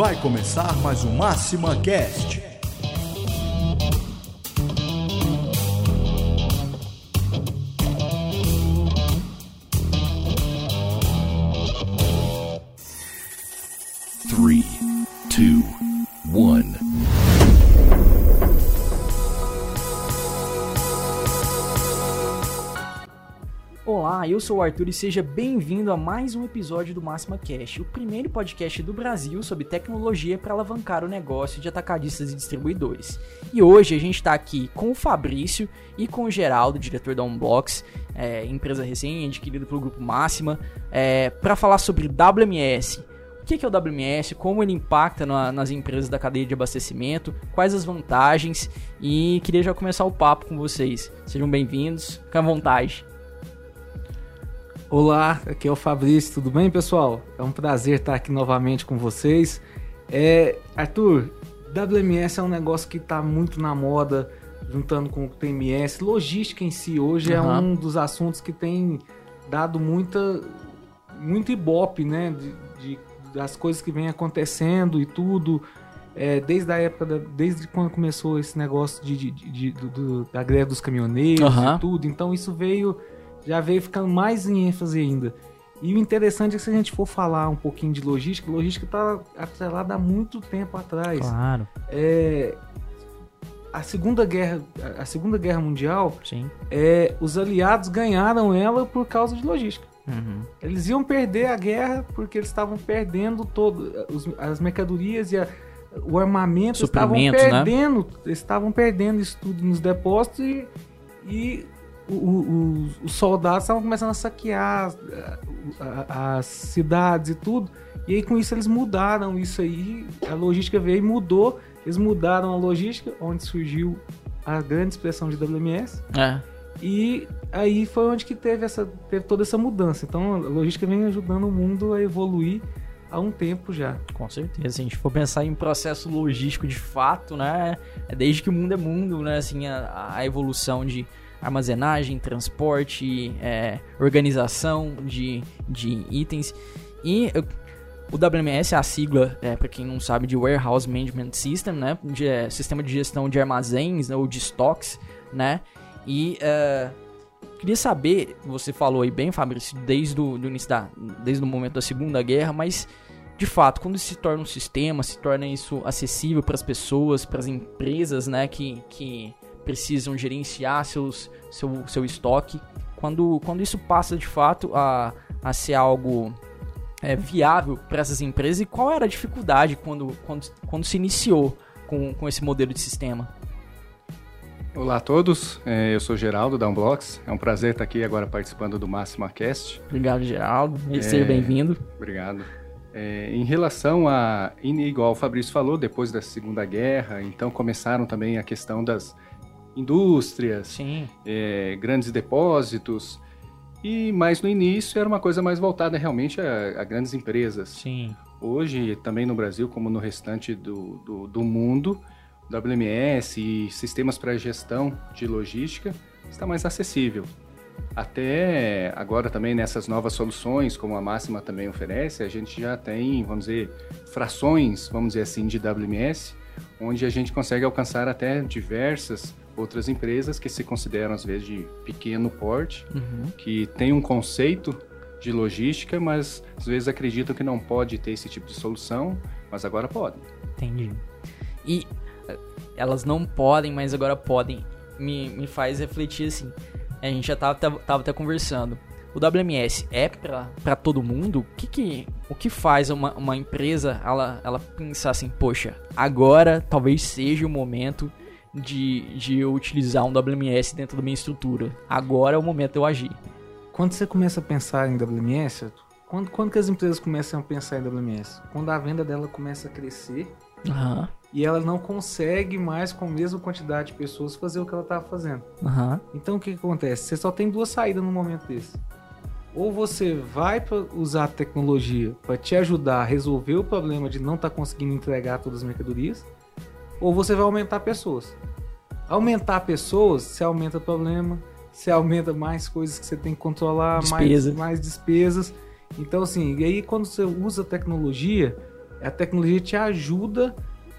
Vai começar mais um Máxima Cast. Eu sou o Arthur e seja bem-vindo a mais um episódio do Máxima Cash, o primeiro podcast do Brasil sobre tecnologia para alavancar o negócio de atacadistas e distribuidores. E hoje a gente está aqui com o Fabrício e com o Geraldo, diretor da Unbox, é, empresa recém-adquirida pelo Grupo Máxima, é, para falar sobre WMS. O que é o WMS, como ele impacta na- nas empresas da cadeia de abastecimento, quais as vantagens e queria já começar o papo com vocês. Sejam bem-vindos, fiquem à vontade. Olá, aqui é o Fabrício, tudo bem, pessoal? É um prazer estar aqui novamente com vocês. É, Arthur, WMS é um negócio que está muito na moda, juntando com o TMS. Logística em si hoje é Aham. um dos assuntos que tem dado muita, muito ibope, né? De, de- das coisas que vem acontecendo e tudo. É, desde a época, da- desde quando começou esse negócio de, de- de- do- da greve dos caminhoneiros Aham. e tudo. Então isso veio já veio ficando mais em ênfase ainda. E o interessante é que se a gente for falar um pouquinho de logística, logística está atrelada há muito tempo atrás. Claro, É, a Segunda Guerra, a Segunda Guerra Mundial, sim. é, os aliados ganharam ela por causa de logística. Uhum. Eles iam perder a guerra porque eles estavam perdendo todo os- as mercadorias e a- o armamento estavam né? perdendo, eles estavam perdendo isso tudo nos depósitos e, e o- o- os, os soldados estavam começando a saquear as cidades e tudo. E aí com isso eles mudaram isso aí, a logística veio e mudou. Eles mudaram a logística, onde surgiu a grande expressão de WMS. É, E aí foi onde que teve, essa, teve toda essa mudança. Então a logística vem ajudando o mundo a evoluir há um tempo já. com certeza. Se a gente for pensar em processo logístico de fato, né? É desde que o mundo é mundo, né? Assim, a, a evolução de armazenagem, transporte, é, organização de, de itens. E o WMS é a sigla, é, para quem não sabe, de Warehouse Management System, né? De, é, sistema de gestão de armazéns né, ou de estoques, né? E é, queria saber, você falou aí bem, Fabrício, desde o início da, desde o momento da Segunda Guerra, mas de fato, quando se torna um sistema, se torna isso acessível para as pessoas, para as empresas, né, que, que precisam gerenciar seus, seu, seu estoque, quando, quando isso passa de fato a, a ser algo é, viável para essas empresas e qual era a dificuldade quando, quando, quando se iniciou com, com esse modelo de sistema? Olá a todos, É, eu sou Geraldo da Unblocks. É um prazer estar aqui agora participando do Máxima Cast. Obrigado, Geraldo. É. Seja bem-vindo. Obrigado. É, em relação a, igual o Fabrício falou, depois da Segunda Guerra, então começaram também a questão das indústrias, Sim. é, grandes depósitos, e mais no início era uma coisa mais voltada realmente a, a grandes empresas. Sim. Hoje, também no Brasil, como no restante do, do, do mundo, WMS e sistemas para gestão de logística está mais acessível. Até agora também nessas novas soluções, como a Máxima também oferece, a gente já tem, vamos dizer, frações, vamos dizer assim, de WMS, onde a gente consegue alcançar até diversas outras empresas que se consideram às vezes de pequeno porte, Uhum. que tem um conceito de logística, mas às vezes acreditam que não pode ter esse tipo de solução, mas agora pode. Entendi. E eh, elas não podem, mas agora podem. Me, me faz refletir assim. A gente já tava, tava, tava até conversando. O WMS é pra, pra todo mundo? O que, que, o que faz uma, uma empresa ela, ela pensar assim, poxa, agora talvez seja o momento de, de eu utilizar um WMS dentro da minha estrutura. Agora é o momento de eu agir. Quando você começa a pensar em WMS, quando, quando que as empresas começam a pensar em WMS? Quando a venda dela começa a crescer Aham, e ela não consegue mais com a mesma quantidade de pessoas fazer o que ela estava fazendo. aham, Então o que, que acontece? Você só tem duas saídas num momento desse. Ou você vai usar a tecnologia para te ajudar a resolver o problema de não estar conseguindo entregar todas as mercadorias, ou você vai aumentar pessoas. Aumentar pessoas, você aumenta o problema, você aumenta mais coisas que você tem que controlar, mais, Despesa. mais despesas. Então, assim, e aí quando você usa tecnologia, A tecnologia te ajuda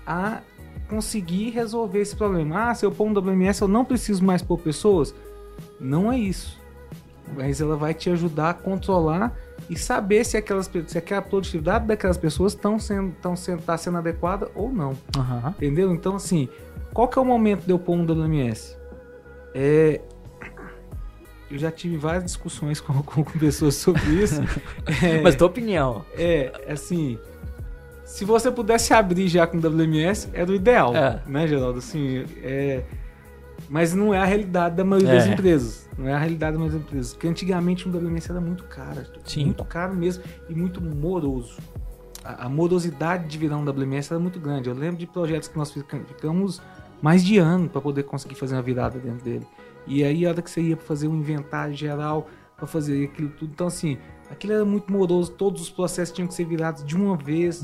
a conseguir resolver esse problema. Ah, se eu pôr um WMS, eu não preciso mais pôr pessoas. Não é isso. Mas ela vai te ajudar a controlar e saber se, aquelas, se aquela produtividade daquelas pessoas estão sendo, tão sendo, tá sendo adequada ou não. Aham. Entendeu? Então, assim, qual que é o momento de eu pôr um WMS? É, eu já tive várias discussões com, com, com pessoas sobre isso. É, Mas tua opinião. é, assim, se você pudesse abrir já com WMS, era o ideal, É. né, Geraldo? Assim, é, mas não é a realidade da maioria das É. empresas. Não é a realidade da maioria das empresas. Porque antigamente um WMS era muito caro. Sim. Muito caro mesmo e muito moroso. A, a morosidade de virar um WMS era muito grande. Eu lembro de projetos que nós fica- ficamos mais de ano para poder conseguir fazer uma virada dentro dele. E aí, a hora que você ia pra fazer um inventário geral, para fazer aquilo tudo. Então, assim, aquilo era muito moroso. Todos os processos tinham que ser virados de uma vez.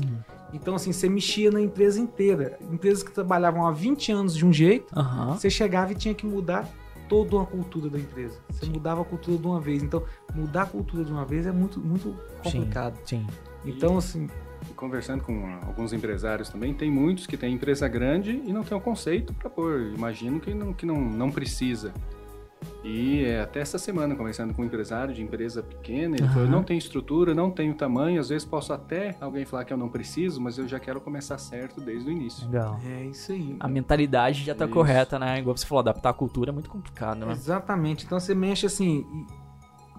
Então, assim, você mexia na empresa inteira. Empresas que trabalhavam há 20 anos de um jeito, Aham. você chegava e tinha que mudar toda uma cultura da empresa. Você mudava a cultura de uma vez. Então, mudar a cultura de uma vez é muito, muito complicado. Sim. Então, assim, E conversando com alguns empresários também, tem muitos que têm empresa grande e não tem o conceito para pôr. Imagino que não, que não, não precisa. E é, até essa semana, conversando com um empresário de empresa pequena, ele falou: Aham. não tenho estrutura, não tenho tamanho, às vezes posso até alguém falar que eu não preciso, mas eu já quero começar certo desde o início. Legal. é isso aí. A mentalidade já tá Isso. correta, né? Igual você falou, adaptar a cultura é muito complicado, né? Exatamente. Então você mexe assim.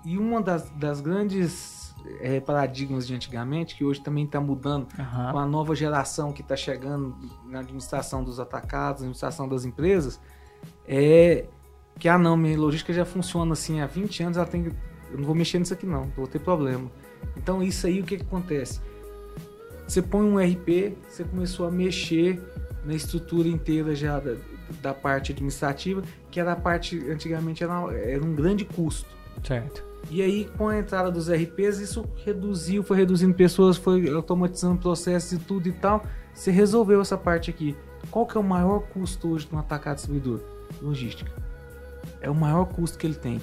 E, e uma das, das grandes eh, paradigmas de antigamente, que hoje também está mudando com Aham. a nova geração que está chegando na administração dos atacados, na administração das empresas, é que, ah não, minha logística já funciona assim há 20 anos, ela tem eu não vou mexer nisso aqui não, vou ter problema. Então isso aí, o que, que acontece? Você põe um RP, você começou a mexer na estrutura inteira já da, da parte administrativa, que era a parte, antigamente era, era um grande custo. Certo. E aí, com a entrada dos RPs, isso reduziu, foi reduzindo pessoas, foi automatizando processos e tudo e tal. Você resolveu essa parte aqui. Qual que é o maior custo hoje de um atacado distribuidor? Logística. É o maior custo que ele tem.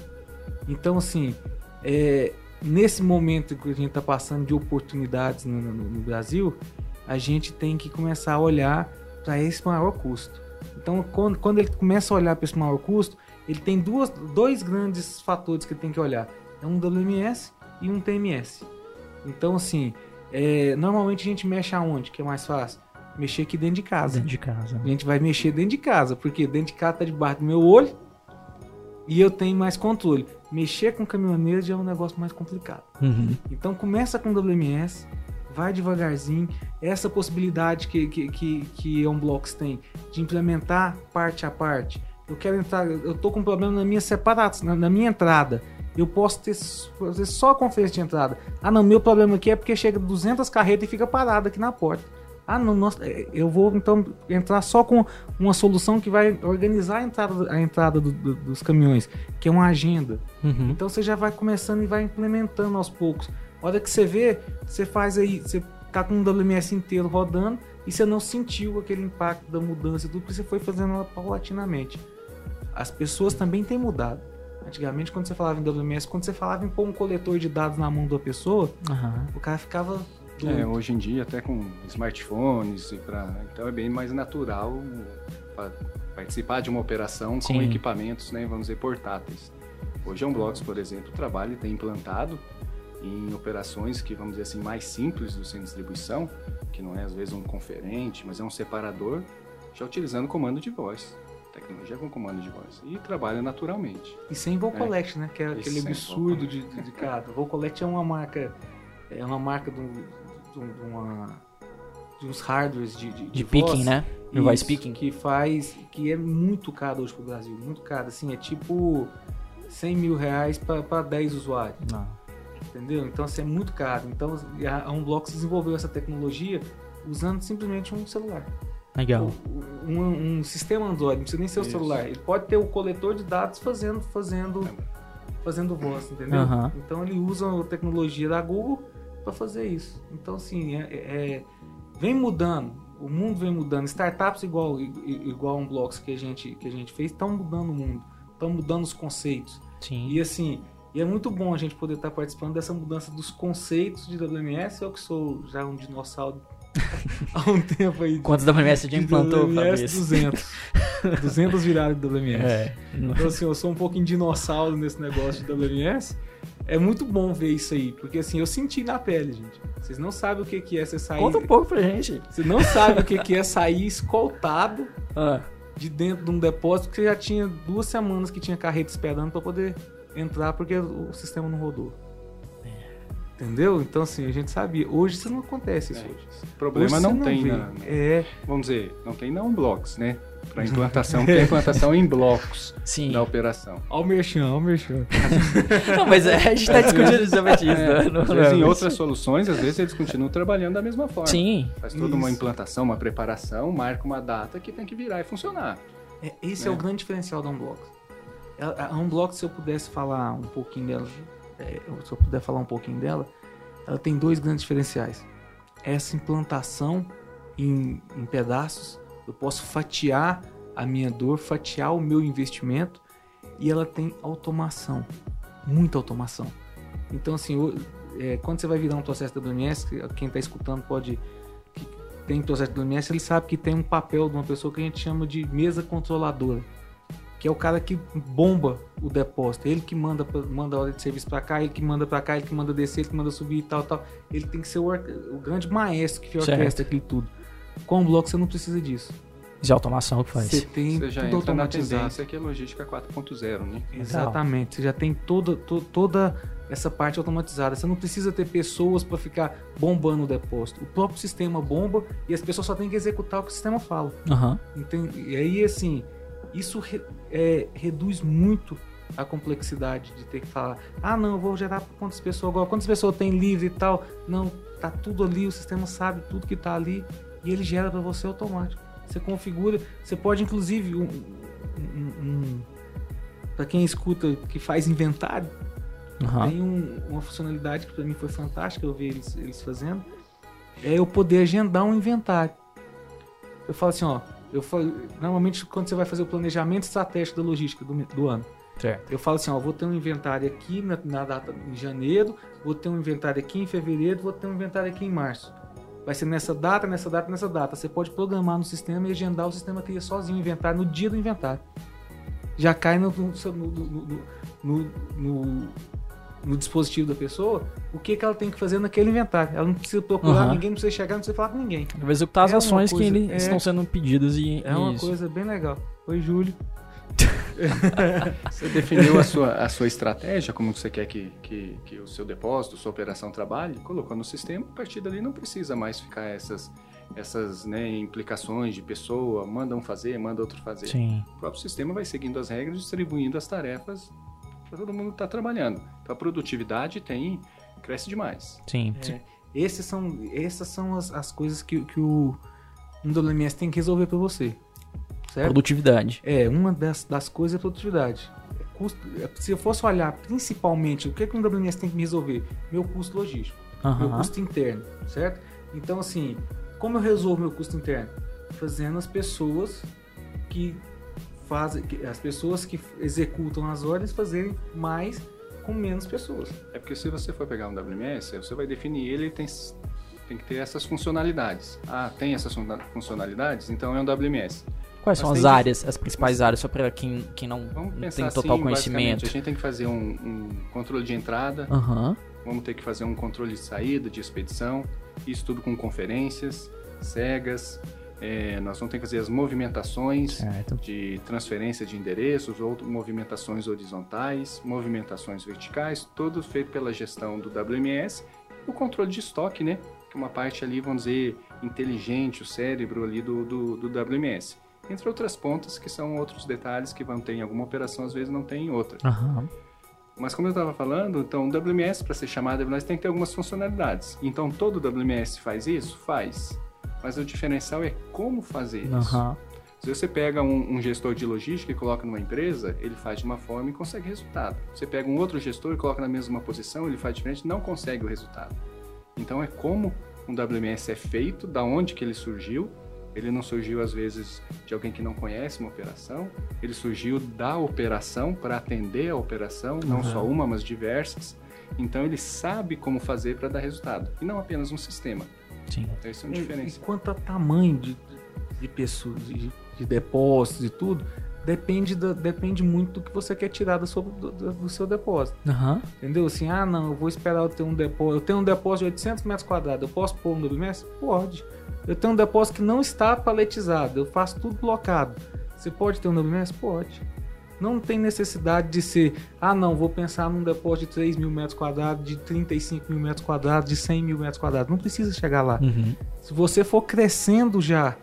Então, assim, é, nesse momento que a gente está passando de oportunidades no, no- no Brasil, a gente tem que começar a olhar para esse maior custo. Então, quando, quando ele começa a olhar para esse maior custo, ele tem duas, dois grandes fatores que ele tem que olhar. É um WMS e um TMS. Então, assim, é, normalmente a gente mexe aonde que é mais fácil? Mexer aqui dentro de casa. Dentro de casa. A gente vai mexer dentro de casa, porque dentro de casa tá debaixo do meu olho e eu tenho mais controle. Mexer com caminhoneiro já é um negócio mais complicado. Uhum. Então começa com WMS, vai devagarzinho. Essa possibilidade que, que, que, que a Unblocks tem de implementar parte a parte. Eu quero entrar, eu tô com um problema na minha separação, na, na minha entrada. Eu posso ter, fazer só a conferência de entrada. Ah, não, meu problema aqui é porque chega 200 carretas e fica parado aqui na porta. Ah, não, nossa, é, eu vou então entrar só com uma solução que vai organizar a entrada, a entrada do- do- dos caminhões, que é uma agenda. Uhum. Então você já vai começando e vai implementando aos poucos. A hora que você vê, você faz aí, você tá com um WMS inteiro rodando e você não sentiu aquele impacto da mudança e tudo, porque você foi fazendo ela paulatinamente. As pessoas também têm mudado. Antigamente, quando você falava em WMS, quando você falava em pôr um coletor de dados na mão da pessoa, Aham. o cara ficava É, hoje em dia, até com smartphones, e pra, então é bem mais natural pa- participar de uma operação com Sim. equipamentos, né, vamos dizer, portáteis. Hoje a Unblocks, por exemplo, trabalha e tem implantado em operações que, vamos dizer assim, mais simples do centro de distribuição, que não é às vezes um conferente, mas é um separador, já utilizando comando de voz. Tecnologia com comando de voz. E trabalha naturalmente. E sem Vou Collect, né? Que é E aquele absurdo de, de, de cara. Vou Collect é uma marca. É uma marca um- de um- de uma. De uns hardwares de, de, De voz. picking, né? De voice picking. Que faz. Que é muito caro hoje pro Brasil. Muito caro. Assim, é tipo 100 mil reais para 10 usuários. Não. Entendeu? Então, assim, é muito caro. Então, a Unblox desenvolveu essa tecnologia usando simplesmente um celular. Legal. Um, um sistema Android, não precisa nem ser o Isso. celular. Ele pode ter o coletor de dados fazendo, fazendo, fazendo voz, entendeu? Aham. Então ele usa a tecnologia da Google para fazer isso. Então assim, é, é- vem mudando. O mundo vem mudando. Startups igual igual um Blocks que a gente que a gente fez estão mudando o mundo, estão mudando os conceitos. Sim. E assim, e é muito bom a gente poder estar participando dessa mudança dos conceitos de WMS. Eu que sou já um dinossauro há um tempo aí. Quantos WMS você já implantou, WMS? Fabrício? 200. 200 viradas de WMS. É. Então, assim, eu sou um pouquinho dinossauro nesse negócio de WMS. É muito bom ver isso aí, porque assim, eu senti na pele, gente. Vocês não sabem o que que é você sair. Conta um pouco pra gente. Você não sabe o que que é sair escoltado Ah, de dentro de um depósito que já tinha duas semanas que tinha carreta esperando pra poder entrar porque o sistema não rodou. Entendeu? Então, assim, a gente sabia. Hoje isso não acontece isso É. hoje. Problema Hoje não, você tem, vê. na, É, vamos dizer, não tem não blocos, né? Para implantação, tem implantação em blocos sim. da operação. ó o merchan, ó o merchan. Não, mas é, a gente tá discutindo justamente isso. É, né? Não- às vezes em outras soluções, às vezes eles continuam trabalhando da mesma forma. Sim. Faz toda uma Isso. implantação, uma preparação, marca uma data que tem que virar e funcionar. É, esse é. Né? o grande diferencial da Unblox. A, a Unblox, se eu pudesse falar um pouquinho dela, é, se eu puder falar um pouquinho dela, ela tem dois grandes diferenciais. Essa implantação em, em pedaços, eu posso fatiar a minha dor, fatiar o meu investimento e ela tem automação, muita automação. Então, assim, o- é, quando você vai virar um processo WMS, que- quem está escutando pode tem processo WMS, ele sabe que tem um papel de uma pessoa que a gente chama de mesa controladora, que é o cara que bomba o depósito, ele que manda manda a hora de serviço para cá, ele que manda para cá, ele que manda descer, ele que manda subir e tal, tal. Ele tem que ser o, o grande maestro que orquestra aquilo tudo. Com o bloco você não precisa disso. Isso é automação que faz. Você tem Você já tudo entra automatizado. que é logística 4.0, né? Exatamente. Você já tem toda, to- toda essa parte automatizada. Você não precisa ter pessoas para ficar bombando o depósito. O próprio sistema bomba e as pessoas só têm que executar o que o sistema fala. Aham. Entende? E aí, assim, isso re- é, reduz muito a complexidade de ter que falar: ah, não, eu vou gerar para quantas pessoas agora, quantas pessoas tem livre e tal. Não, tá tudo ali, o sistema sabe tudo que tá ali e ele gera para você automático. Você configura, você pode, inclusive, um, para quem escuta que faz inventário, Aham. tem um- uma funcionalidade que para mim foi fantástica, eu vi eles, eles fazendo, é eu poder agendar um inventário. Eu falo assim, ó, eu falo, normalmente quando você vai fazer o planejamento estratégico da logística do, do ano, Certo. eu falo assim, ó, vou ter um inventário aqui na, na data em janeiro, vou ter um inventário aqui em fevereiro, vou ter um inventário aqui em março. Vai ser nessa data, nessa data, nessa data. Você pode programar no sistema e agendar o sistema cria sozinho o inventário no dia do inventário. Já cai no, no, no- no- dispositivo da pessoa o que, que ela tem que fazer naquele inventário. Ela não precisa procurar Aham. ninguém, não precisa chegar, não precisa falar com ninguém. Vai executar as É ações que coisa- ele- é- estão sendo pedidas e. É uma isso. coisa bem legal. Oi, Júlio. Você definiu a sua, a sua estratégia, como você quer que, que, que o seu depósito, sua operação trabalhe, colocou no sistema, a partir dali não precisa mais ficar essas, essas né, implicações de pessoa, manda um fazer, manda outro fazer. Sim. O próprio sistema vai seguindo as regras, distribuindo as tarefas para todo mundo estar trabalhando. Então a produtividade tem cresce demais. Sim. É, esses são, essas são as, as coisas que, que o um WMS tem que resolver para você. Certo? Produtividade. É, uma das, das coisas é produtividade. É custo, é, se eu fosse olhar principalmente o que, que um WMS tem que me resolver, meu custo logístico, meu Aham. custo interno, certo? Então, assim, como eu resolvo meu custo interno? Fazendo as pessoas que fazem, que- as pessoas que executam as ordens fazerem mais com menos pessoas. É porque se você for pegar um WMS, você vai definir ele tem, tem que ter essas funcionalidades. Ah, tem essas fun- funcionalidades? Então é um WMS. Quais são as tem áreas, as principais áreas, só pra quem, quem não tem total assim, conhecimento? A gente tem que fazer um, um controle de entrada, Aham. vamos ter que fazer um controle de saída, de expedição, isso tudo com conferências, cegas, é, nós vamos ter que fazer as movimentações Certo. de transferência de endereços, ou movimentações horizontais, movimentações verticais, tudo feito pela gestão do WMS, o controle de estoque, né? Que é uma parte ali, vamos dizer, inteligente, o cérebro ali do, do, do WMS. Entre outras pontas, que são outros detalhes que vão ter em alguma operação, às vezes não tem em outra. Aham. Mas como eu estava falando, então o WMS, para ser chamado WMS, tem que ter algumas funcionalidades. Então todo WMS faz isso? Faz. Mas o diferencial é como fazer isso. Aham. Se você pega um, um gestor de logística e coloca numa empresa, ele faz de uma forma e consegue resultado. Você pega um outro gestor e coloca na mesma posição, ele faz diferente não consegue o resultado. Então é como um WMS é feito, da onde que ele surgiu. Ele não surgiu às vezes de alguém que não conhece uma operação, ele surgiu da operação para atender a operação, não só uma, mas diversas. Então ele sabe como fazer para dar resultado. E não apenas um sistema. Sim. Esse é um E, e quanto a tamanho de, de pessoas, de, de depósitos e tudo, depende, da, depende muito do que você quer tirar do seu, do, do- do seu depósito. Aham. Entendeu? Assim, ah, não, eu vou esperar eu ter um depósito. Eu tenho um depósito de 800 metros quadrados, eu posso pôr um WMS? Pode. Eu tenho um depósito que não está paletizado, eu faço tudo blocado. Você pode ter um WMS? Pode. Não tem necessidade de ser, ah, não, vou pensar num depósito de 3 mil metros quadrados, de 35 mil metros quadrados, de 100 mil metros quadrados. Não precisa chegar lá. Uhum. Se você for crescendo já,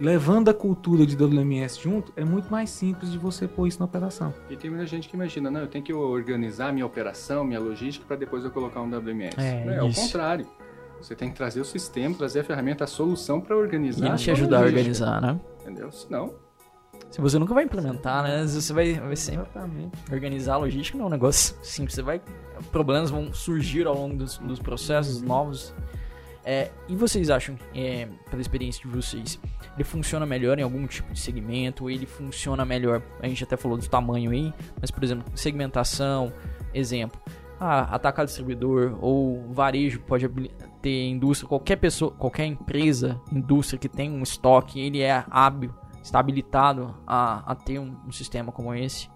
levando a cultura de WMS junto, é muito mais simples de você pôr isso na operação. E tem muita gente que imagina, não, eu tenho que organizar minha operação, minha logística, para depois eu colocar um WMS. É, Não, é o contrário. Você tem que trazer o sistema, trazer a ferramenta, a solução para organizar. E ele a te ajudar a organizar, né? Entendeu? Senão, Se você nunca vai implementar, né? Você vai, vai sempre Exatamente. organizar a logística não é um negócio simples. Você vai. Problemas vão surgir ao longo dos, dos processos novos. É, e vocês acham, é, pela experiência de vocês, ele funciona melhor em algum tipo de segmento? Ele funciona melhor? A gente até falou do tamanho aí, mas por exemplo, segmentação, exemplo. Ah, atacar distribuidor ou varejo pode ter indústria, qualquer pessoa, qualquer empresa, indústria que tem um estoque, ele é hábil, está habilitado a, a ter um, um sistema como esse.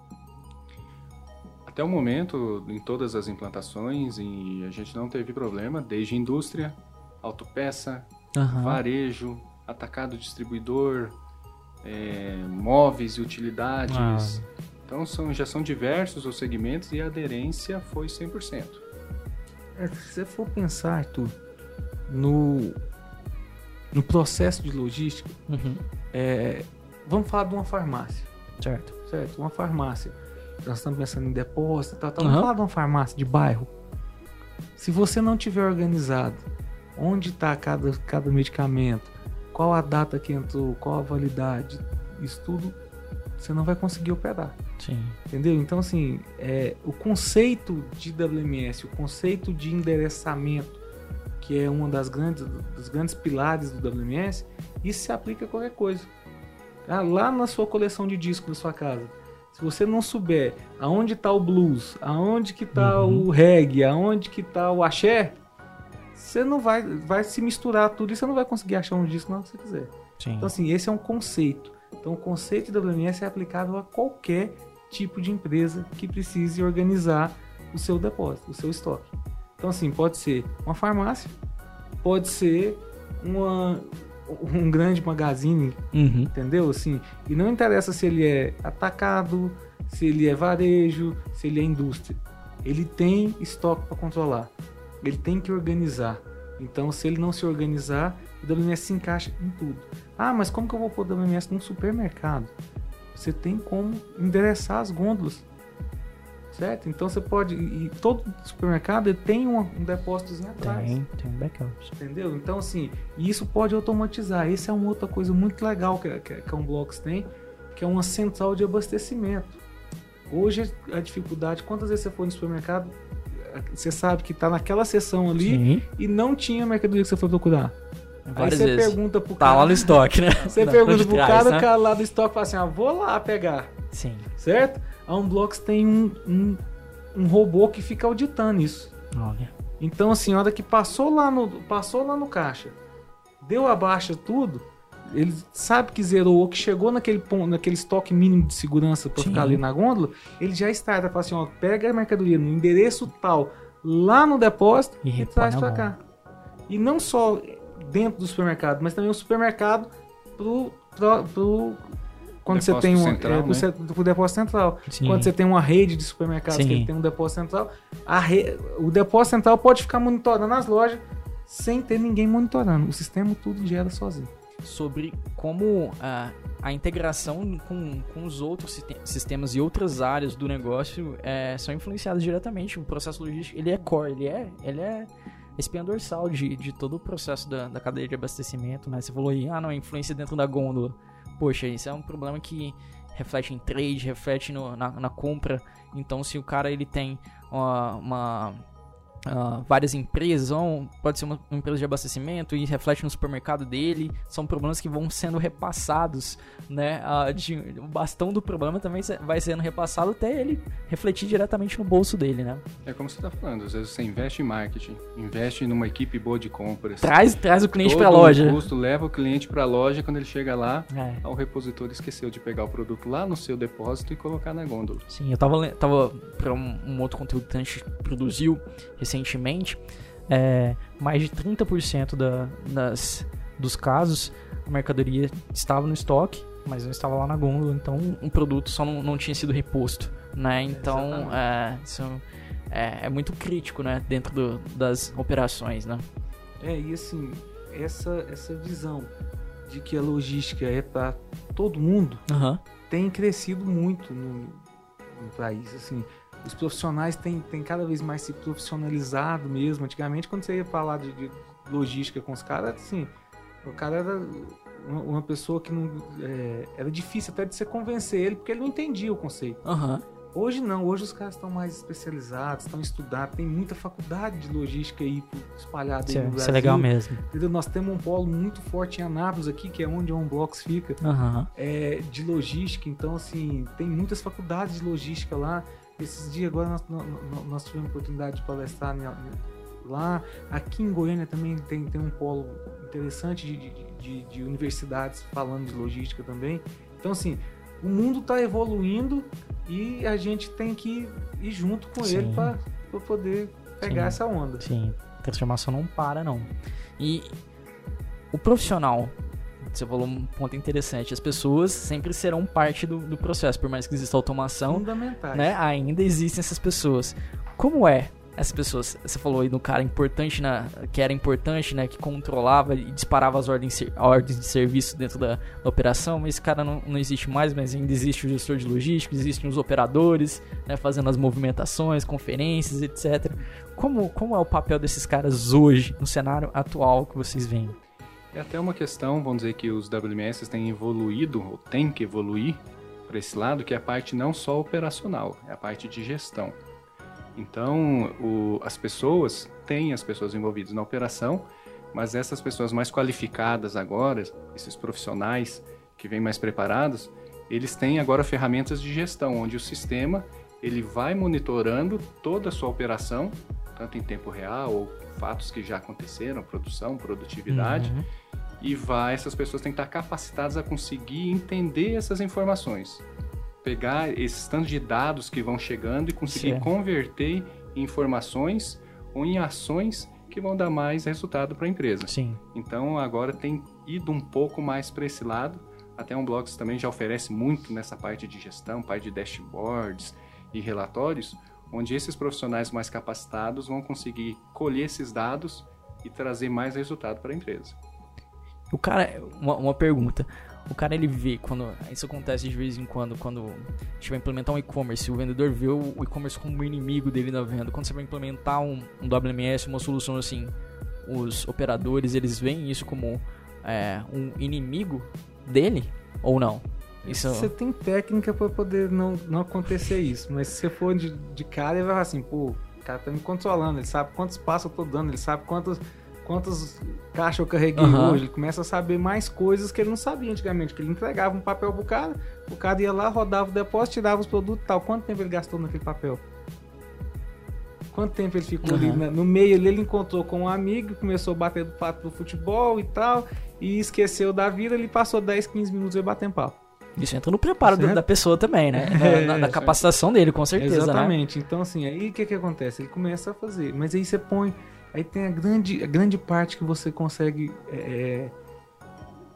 até o momento, em todas as implantações, e a gente não teve problema, desde indústria, autopeça, varejo, atacado distribuidor, é, móveis e utilidades. Então são, já são diversos os segmentos e a aderência foi 100%. É, se você for pensar, Arthur, no, no processo de logística, Uhum. é, vamos falar de uma farmácia, Certo. certo? Uma farmácia. Nós estamos pensando em depósito e tal, tal. Aham. Vamos falar de uma farmácia de bairro. Se você não tiver organizado onde está cada, cada medicamento, qual a data que entrou, qual a validade, isso tudo, você não vai conseguir operar. Sim. Entendeu? Então, assim, é, o conceito de WMS, o conceito de endereçamento, que é uma das grandes, dos grandes pilares do WMS, isso se aplica a qualquer coisa. Ah, lá na sua coleção de discos da sua casa, se você não souber aonde está o blues, aonde que está Uhum. o reggae, aonde que está o axé, você não vai, vai se misturar tudo e você não vai conseguir achar um disco na hora que você quiser. Sim. Então, assim, esse é um conceito. Então, o conceito de WMS é aplicável a qualquer tipo de empresa que precise organizar o seu depósito, o seu estoque. Então, assim, pode ser uma farmácia, pode ser uma, um grande magazine, Uhum. entendeu? Assim, e não interessa se ele é atacado, se ele é varejo, se ele é indústria. Ele tem estoque para controlar. Ele tem que organizar. Então, se ele não se organizar, o WMS se encaixa em tudo. Ah, mas como que eu vou pôr WMS num supermercado? Você tem como endereçar as gôndolas. Certo? Então você pode. E todo supermercado tem um, um depósitozinho atrás. Tem, tem um backup. Entendeu? Então, assim, e isso pode automatizar. Isso é uma outra coisa muito legal que, a- que, que a Unblocks tem, que é uma central de abastecimento. Hoje, a dificuldade, quantas vezes você for no supermercado, você sabe que está naquela seção ali Sim. e não tinha a mercadoria que você foi procurar. Várias Aí você vezes. pergunta pro Tá cara. lá no estoque, né? Você Na pergunta pro de cara, trás, o né? cara lá do estoque fala assim: ah, vou lá pegar. Sim. Certo? A Unblocks tem um, um, um robô que fica auditando isso. Olha. Então, assim, a hora que passou lá no, passou lá no caixa, deu a baixa tudo, ele sabe que zerou ou que chegou naquele ponto, naquele estoque mínimo de segurança para ficar ali na gôndola, ele já está, fala assim, ó, pega a mercadoria no endereço tal, lá no depósito E e, traz para cá. E não só dentro do supermercado, mas também o supermercado pro, pro, pro- quando você Depósito tem um central, é, né? ce- pro depósito central. Sim. Quando você tem uma rede de supermercados Sim. que ele tem um depósito central, a re- o depósito central pode ficar monitorando as lojas sem ter ninguém monitorando. O sistema tudo gera sozinho. sobre como a, a integração com, com os outros siste- sistemas e outras áreas do negócio é, são influenciadas diretamente. O processo logístico, ele é core, ele é, ele é espinha dorsal de, de todo o processo da, da cadeia de abastecimento, né? Você falou aí, ah, não, a influência dentro da gôndola. Poxa, isso é um problema que reflete em trade, reflete no- na, na compra. Então, se o cara ele tem uma, uma ah, várias empresas, ou pode ser uma, uma empresa de abastecimento e reflete no supermercado dele. São problemas que vão sendo repassados, né? Ah, de- o bastão do problema também vai sendo repassado até ele refletir diretamente no bolso dele, né? É como você está falando, às vezes você investe em marketing, investe numa equipe boa de compras. Traz, traz o cliente para a loja. custo leva o cliente para a loja, quando ele chega lá, É. o repositor esqueceu de pegar o produto lá no seu depósito e colocar na gôndola. Sim, eu tava, tava para um, um outro conteúdo que a gente produziu recentemente, é, mais de 30% da, das, dos casos a mercadoria estava no estoque, mas não estava lá na gôndola, então um produto só não, não tinha sido reposto, né? Então, é, isso é, é muito crítico, né, dentro do- das operações, né? É, e assim, essa, essa visão de que a logística é para todo mundo Aham. tem crescido muito no, no país. Assim, os profissionais têm, têm cada vez mais se profissionalizado mesmo. Antigamente, quando você ia falar de, de logística com os caras, assim, o cara era uma, pessoa que não. é, era difícil até de você convencer ele, porque ele não entendia o conceito. Aham. Hoje não, hoje os caras estão mais especializados, estão estudados, tem muita faculdade de logística aí espalhada Isso, aí é- no isso Brasil. é legal mesmo. Entendeu? Nós temos um polo muito forte em Anápolis aqui, que é onde a Onblocks fica, Aham. é, de logística. Então, assim, tem muitas faculdades de logística lá. Esses dias agora nós, nós, nós tivemos a oportunidade de palestrar em- lá. Aqui em Goiânia também tem, tem um polo interessante de, de, de- de universidades falando de logística também. Então, assim, o mundo está evoluindo e a gente tem que ir junto com Sim. ele para poder pegar Sim. essa onda. Sim, transformação não para, não. E o profissional, você falou um ponto interessante, as pessoas sempre serão parte do, do processo, por mais que exista automação, Fundamentais. né? Ainda existem essas pessoas. Como é essas pessoas? Você falou aí do cara importante, na, que era importante, né? Que controlava e disparava as ordens, ordens de serviço dentro da, da operação, mas esse cara não, não existe mais, mas ainda existe o gestor de logística, existem os operadores, né? Fazendo as movimentações, conferências, etc. Como, como é o papel desses caras hoje, no cenário atual que vocês veem? É até uma questão, vamos dizer que os WMS têm evoluído, ou têm que evoluir para esse lado, que é a parte não só operacional, é a parte de gestão. Então, o- as pessoas, têm as pessoas envolvidas na operação, mas essas pessoas mais qualificadas agora, esses profissionais que vêm mais preparados, eles têm agora ferramentas de gestão, onde o sistema ele vai monitorando toda a sua operação, tanto em tempo real ou fatos que já aconteceram, produção, produtividade, Uhum. e vai, essas pessoas têm que estar capacitadas a conseguir entender essas informações. Pegar esses tantos de dados que vão chegando e conseguir Certo. converter em informações ou em ações que vão dar mais resultado para a empresa. Sim. Então agora tem ido um pouco mais para esse lado. Até um Blogs também já oferece muito nessa parte de gestão, parte de dashboards e relatórios, onde esses profissionais mais capacitados vão conseguir colher esses dados e trazer mais resultado para a empresa. O cara, uma, uma pergunta. O cara ele vê quando isso acontece de vez em quando, quando a gente vai implementar um e-commerce, o vendedor vê o e-commerce como um inimigo dele na venda. Quando você vai implementar um, um WMS, uma solução assim, os operadores eles veem isso como é, um inimigo dele ou não? Isso Você tem técnica pra poder não, não acontecer isso, mas se você for de, de cara, ele vai falar assim, pô, o cara tá me controlando, ele sabe quantos passos eu tô dando, ele sabe quantos, quantos caixas eu carreguei Aham. hoje, ele começa a saber mais coisas que ele não sabia antigamente, que ele entregava um papel pro cara, o cara ia lá, rodava o depósito, tirava os produtos e tal. Quanto tempo ele gastou naquele papel? Quanto tempo ele ficou ali? Aham. na- No meio ali, ele encontrou com um amigo, começou a bater do pato do futebol e tal, e esqueceu da vida, ele passou 10, 15 minutos aí batendo papo. Isso entra no preparo da, Certo. da pessoa também, né? Na, É, na- na capacitação dele, com certeza, né? Exatamente. Então, assim, aí o que que acontece? Ele começa a fazer, mas aí você põe, aí tem a grande, a grande parte que você consegue é, é,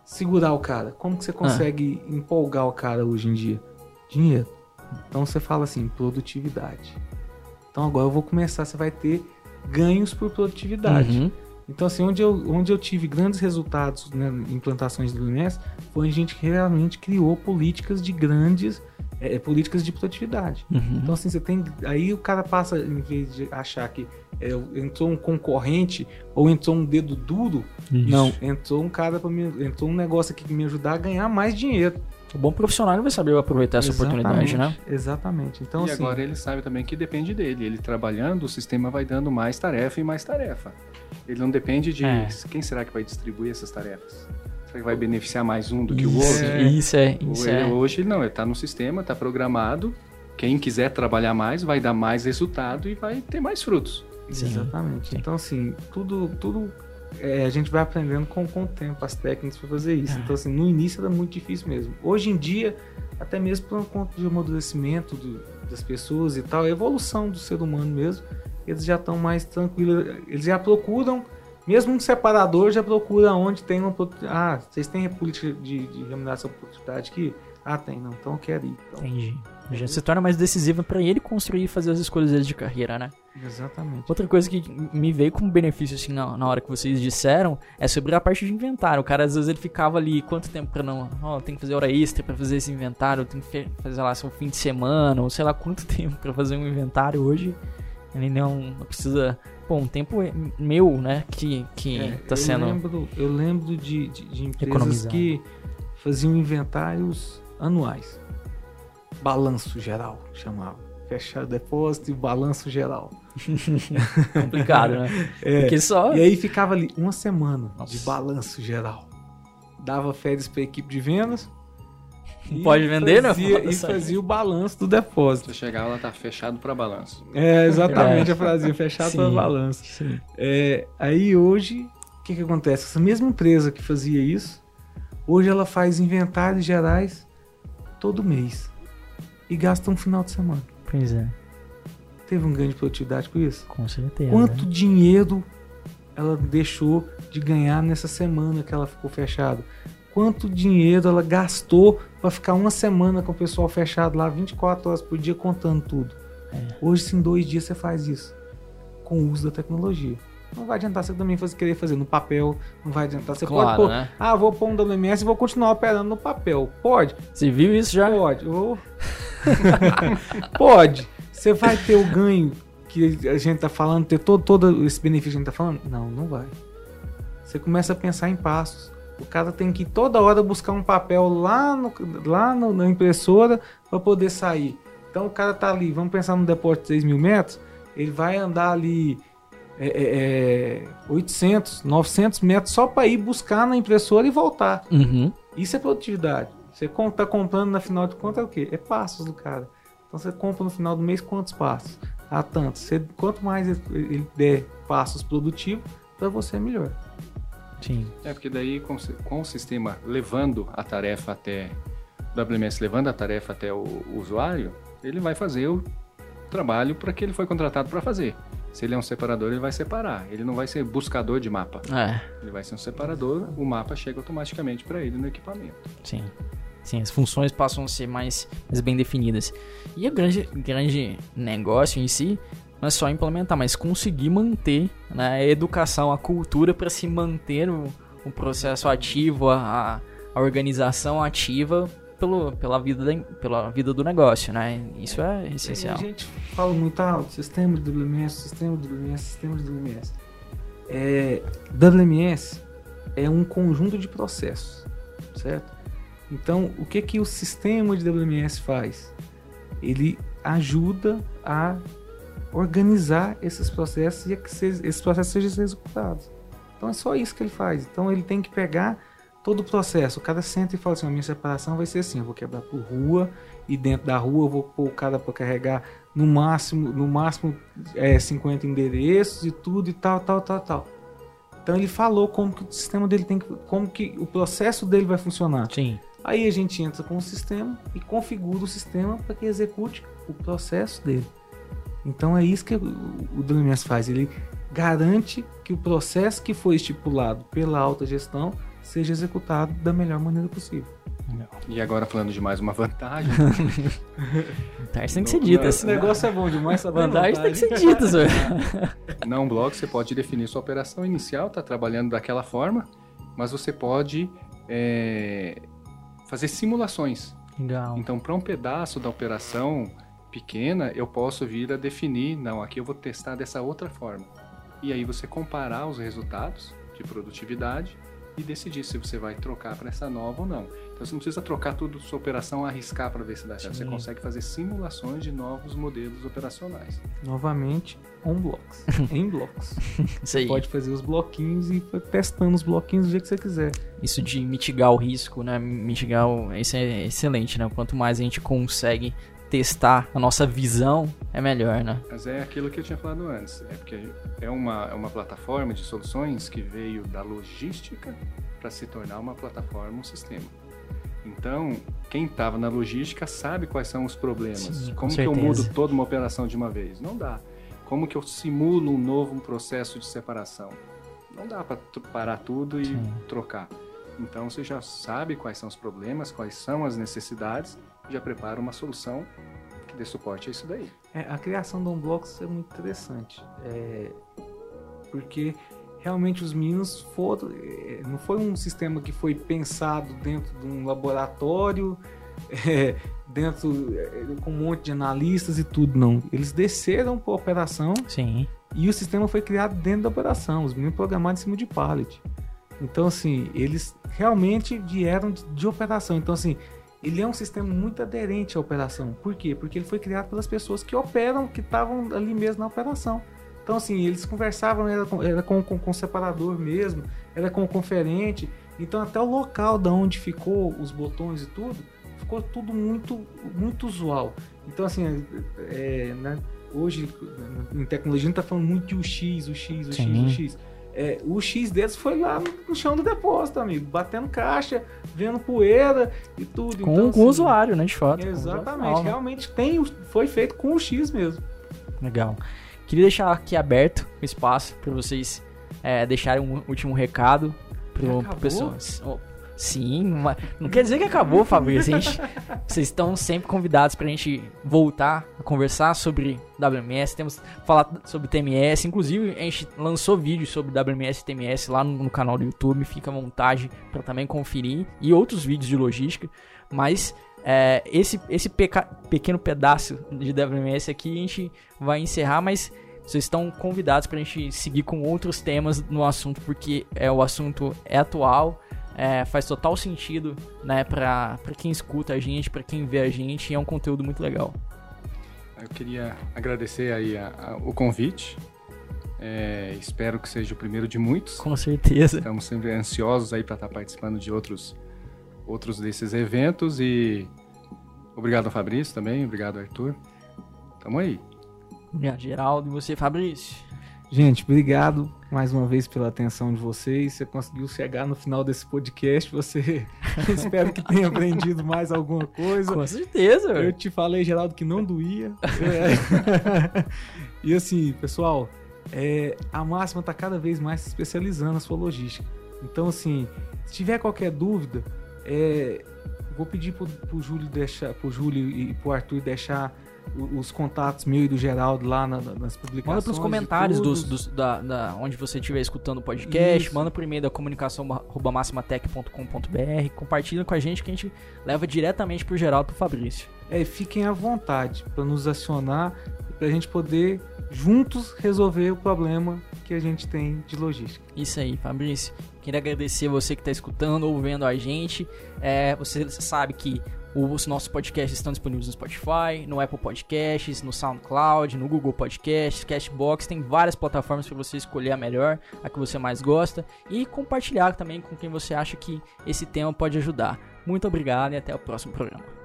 segurar o cara. Como que você consegue empolgar o cara hoje em dia? Dinheiro. Então você fala assim, produtividade. Então agora eu vou começar, você vai ter ganhos por produtividade. Uhum. Então, assim, onde eu, onde eu tive grandes resultados né, em implantações do LMS foi a gente realmente criou políticas de grandes, é, políticas de produtividade. Uhum. Então, assim, você tem. Aí o cara passa, em vez de achar que é, entrou um concorrente ou entrou um dedo duro, Isso. não, entrou um cara para me. Entrou um negócio aqui que me ajudar a ganhar mais dinheiro. O bom profissional vai saber aproveitar essa oportunidade, né? Exatamente. Então, e assim, agora ele sabe também que depende dele. Ele trabalhando, o sistema vai dando mais tarefa e mais tarefa. Ele não depende de É. quem será que vai distribuir essas tarefas. Será que vai beneficiar mais um do que o Isso, outro? isso é, O- isso ele- é. Hoje não, ele está no sistema, está programado. Quem quiser trabalhar mais vai dar mais resultado e vai ter mais frutos. Sim. Exatamente. Sim. Então, assim, tudo, tudo é, a gente vai aprendendo com, com o tempo as técnicas para fazer isso. Ah. Então, assim, no início era muito difícil mesmo. Hoje em dia, até mesmo por conta de amadurecimento do- das pessoas e tal, a evolução do ser humano mesmo, eles já estão mais tranquilos. Eles já procuram, mesmo um separador já procura onde tem uma. Ah, vocês têm política de, de remuneração por produtividade aqui? Ah, tem, não. Então eu quero ir. Então, Entendi. Já se torna mais decisiva pra ele construir e fazer as escolhas dele de carreira, né? Exatamente. Outra coisa que me veio como benefício, assim, na, na hora que vocês disseram, é sobre a parte de inventário. O cara, às vezes, ele ficava ali, quanto tempo pra não... Ó, tem que fazer hora extra pra fazer esse inventário, tem que fazer lá seu fim de semana, ou sei lá quanto tempo pra fazer um inventário hoje. Ele não precisa... Pô, um tempo é meu, né, que, que É, tá eu sendo... Lembro, eu lembro de, de, de empresas Economizar. que faziam inventários anuais. Balanço geral, chamava. Fechar depósito e balanço geral. complicado, né? É, Porque só... E aí ficava ali uma semana Nossa. de balanço geral. Dava férias para a equipe de vendas. Não e pode vender, né? fazia, E fazia o balanço do depósito. Você chegava lá, tá fechado para balanço. É exatamente É. a frase, fechado para balanço. Sim. É, aí hoje, o que, que acontece? Essa mesma empresa que fazia isso, hoje ela faz inventários gerais todo mês e gasta um final de semana. Pois é, Teve um ganho de produtividade com isso? com certeza. Quanto né? dinheiro ela deixou de ganhar nessa semana que ela ficou fechada? Quanto dinheiro ela gastou para ficar uma semana com o pessoal fechado lá 24 horas por dia contando tudo? É. Hoje, se em dois dias você faz isso com o uso da tecnologia. Não vai adiantar você também fazer, querer fazer no papel, não vai adiantar. Você Claro, pode pôr, né? ah, vou pôr um WMS e vou continuar operando no papel. Pode? Você viu isso já? Pode. Pode. Você vai ter o ganho que a gente tá falando, ter todo, todo esse benefício que a gente tá falando? Não, não vai. Você começa a pensar em passos. O cara tem que ir toda hora buscar um papel lá, no, lá no- na impressora para poder sair. Então o cara tá ali, vamos pensar no depósito de 6 mil metros, ele vai andar ali é, é, é, 800, 900 metros só para ir buscar na impressora e voltar. Uhum. Isso é produtividade. Você tá comprando na final de contas é o quê? É passos do cara. Então você compra no final do mês quantos passos? Ah, tantos. Você, quanto mais ele- der passos produtivos, para você é melhor. Sim. É, porque daí com, o- com o sistema levando a tarefa até o WMS levando a tarefa até o, o usuário, ele vai fazer o trabalho para que ele foi contratado para fazer. Se ele é um separador, ele vai separar. Ele não vai ser buscador de mapa. É, Ele vai ser um separador, o mapa chega automaticamente para ele no equipamento. sim. Sim, as funções passam a ser mais, bem definidas. E o grande, grande negócio em si não é só implementar, mas conseguir manter né, a educação, a cultura para se manter o, o processo ativo, a, a organização ativa pelo, pela, vida da, pela vida do negócio, né? Isso é essencial. A gente fala muito alto, sistema de WMS, sistema de WMS, sistema de WMS. É, WMS é um conjunto de processos, certo? Então, o que que o sistema de WMS faz? Ele ajuda a organizar esses processos e a que se- esses processos sejam executados. Então é só isso que ele faz. Então ele tem que pegar todo o processo. O cara senta e fala assim: a minha separação vai ser assim, eu vou quebrar por rua e dentro da rua eu vou pôr o cara para carregar no máximo, no máximo é, 50 endereços e tudo e tal, tal, tal, tal. Então ele falou como que o sistema dele tem que, como que o processo dele vai funcionar. Sim. Aí a gente entra com o sistema e configura o sistema para que execute o processo dele. Então é isso que o WMS faz. Ele garante que o processo que foi estipulado pela alta gestão seja executado da melhor maneira possível. E agora falando de mais uma vantagem, Vantagem tem que ser dita. Esse negócio é bom demais, Vantagem tem que ser dita, senhor. na um blog você pode definir sua operação inicial, tá trabalhando daquela forma, mas você pode é, fazer simulações. Legal. Então, para um pedaço da operação pequena, eu posso vir a definir, não, aqui eu vou testar dessa outra forma. E aí você comparar os resultados de produtividade e decidir se você vai trocar para essa nova ou não. Então você não precisa trocar tudo sua operação, arriscar para ver se dá certo. Você Sim. consegue fazer simulações de novos modelos operacionais. Novamente, on blocks. em blocos. Isso aí. Pode fazer os bloquinhos e testando os bloquinhos do jeito que você quiser. Isso de mitigar o risco, né? Mitigar o... Isso é excelente, né? Quanto mais a gente consegue testar a nossa visão, é melhor, né? Mas é aquilo que eu tinha falado antes. É porque é uma, é uma plataforma de soluções que veio da logística para se tornar uma plataforma, um sistema. Então, quem estava na logística sabe quais são os problemas. Sim, com Como que eu mudo toda uma operação de uma vez? Não dá. Como que eu simulo um novo processo de separação? Não dá para parar tudo e Sim. trocar. Então, você já sabe quais são os problemas, quais são as necessidades, já prepara uma solução que dê suporte a isso daí. É, a criação do Unblocks é muito interessante. É, porque realmente os meninos foram. é, não foi um sistema que foi pensado dentro de um laboratório, é, dentro é, com um monte de analistas e tudo, não. Eles desceram para a operação Sim. e o sistema foi criado dentro da operação. Os meninos programaram em cima de pallet. Então, assim, eles realmente vieram de, de operação. Então, assim, ele é um sistema muito aderente à operação. Por quê? Porque ele foi criado pelas pessoas que operam, que estavam ali mesmo na operação. Então, assim, eles conversavam, era com, era com, com, com o separador mesmo, era com o conferente. Então, até o local da onde ficou os botões e tudo, ficou tudo muito, muito usual. Então, assim, é, né, hoje, em tecnologia, a gente tá falando muito de UX, UX, UX, Sim. UX. É, o X deles foi lá no- chão do depósito, amigo, batendo caixa, vendo poeira e tudo. Com, Então, com o assim, usuário, né? De fato. o Exatamente, realmente tem, o- foi feito com o X mesmo. Legal. Queria deixar aqui aberto o espaço para vocês é, deixarem um último recado pro, Já sim, mas não quer dizer que acabou, Fabrício. A gente, vocês estão sempre convidados pra gente voltar a conversar sobre WMS. Temos falado sobre TMS. Inclusive, a gente lançou vídeos sobre WMS e TMS lá no, no canal do YouTube. Fica à vontade para também conferir. E outros vídeos de logística. Mas é, esse, esse peca- pequeno pedaço de WMS aqui a gente vai encerrar, mas vocês estão convidados para a gente seguir com outros temas no assunto, porque é, o assunto é atual, é, faz total sentido né, para quem escuta a gente, para quem vê a gente, e é um conteúdo muito legal. Eu queria agradecer aí a- a- o convite. É, espero que seja o primeiro de muitos. Com certeza. Estamos sempre ansiosos aí para estar participando de outros, outros desses eventos e obrigado ao Fabrício também, obrigado Arthur. Tamo aí. Obrigado, Geraldo. E você, Fabrício? Gente, obrigado mais uma vez pela atenção de vocês. Você conseguiu chegar no final desse podcast. Você espero que tenha aprendido mais alguma coisa. Com certeza, Eu te falei, Geraldo, que não doía. É. e assim, pessoal, é, a máxima está cada vez mais se especializando a sua logística. Então, assim, se tiver qualquer dúvida, é, vou pedir pro, pro Júlio deixar, pro Júlio e pro Arthur deixar os contatos meu e do Geraldo lá na- na- nas publicações. Manda pros comentários dos, dos- da, da- onde você estiver escutando o podcast. Isso. Manda por e-mail da comunicação arroba maximatec.com.br. Compartilha com a gente que a gente leva diretamente pro Geraldo e pro Fabrício. É, fiquem à vontade para nos acionar e para a gente poder juntos resolver o problema que a gente tem de logística. Isso aí, Fabrício. Queria agradecer você que está escutando ou vendo a gente. É, você sabe que os nossos podcasts estão disponíveis no Spotify, no Apple Podcasts, no SoundCloud, no Google Podcasts, Cashbox. Tem várias plataformas para você escolher a melhor, a que você mais gosta. E compartilhar também com quem você acha que esse tema pode ajudar. Muito obrigado e até o próximo programa.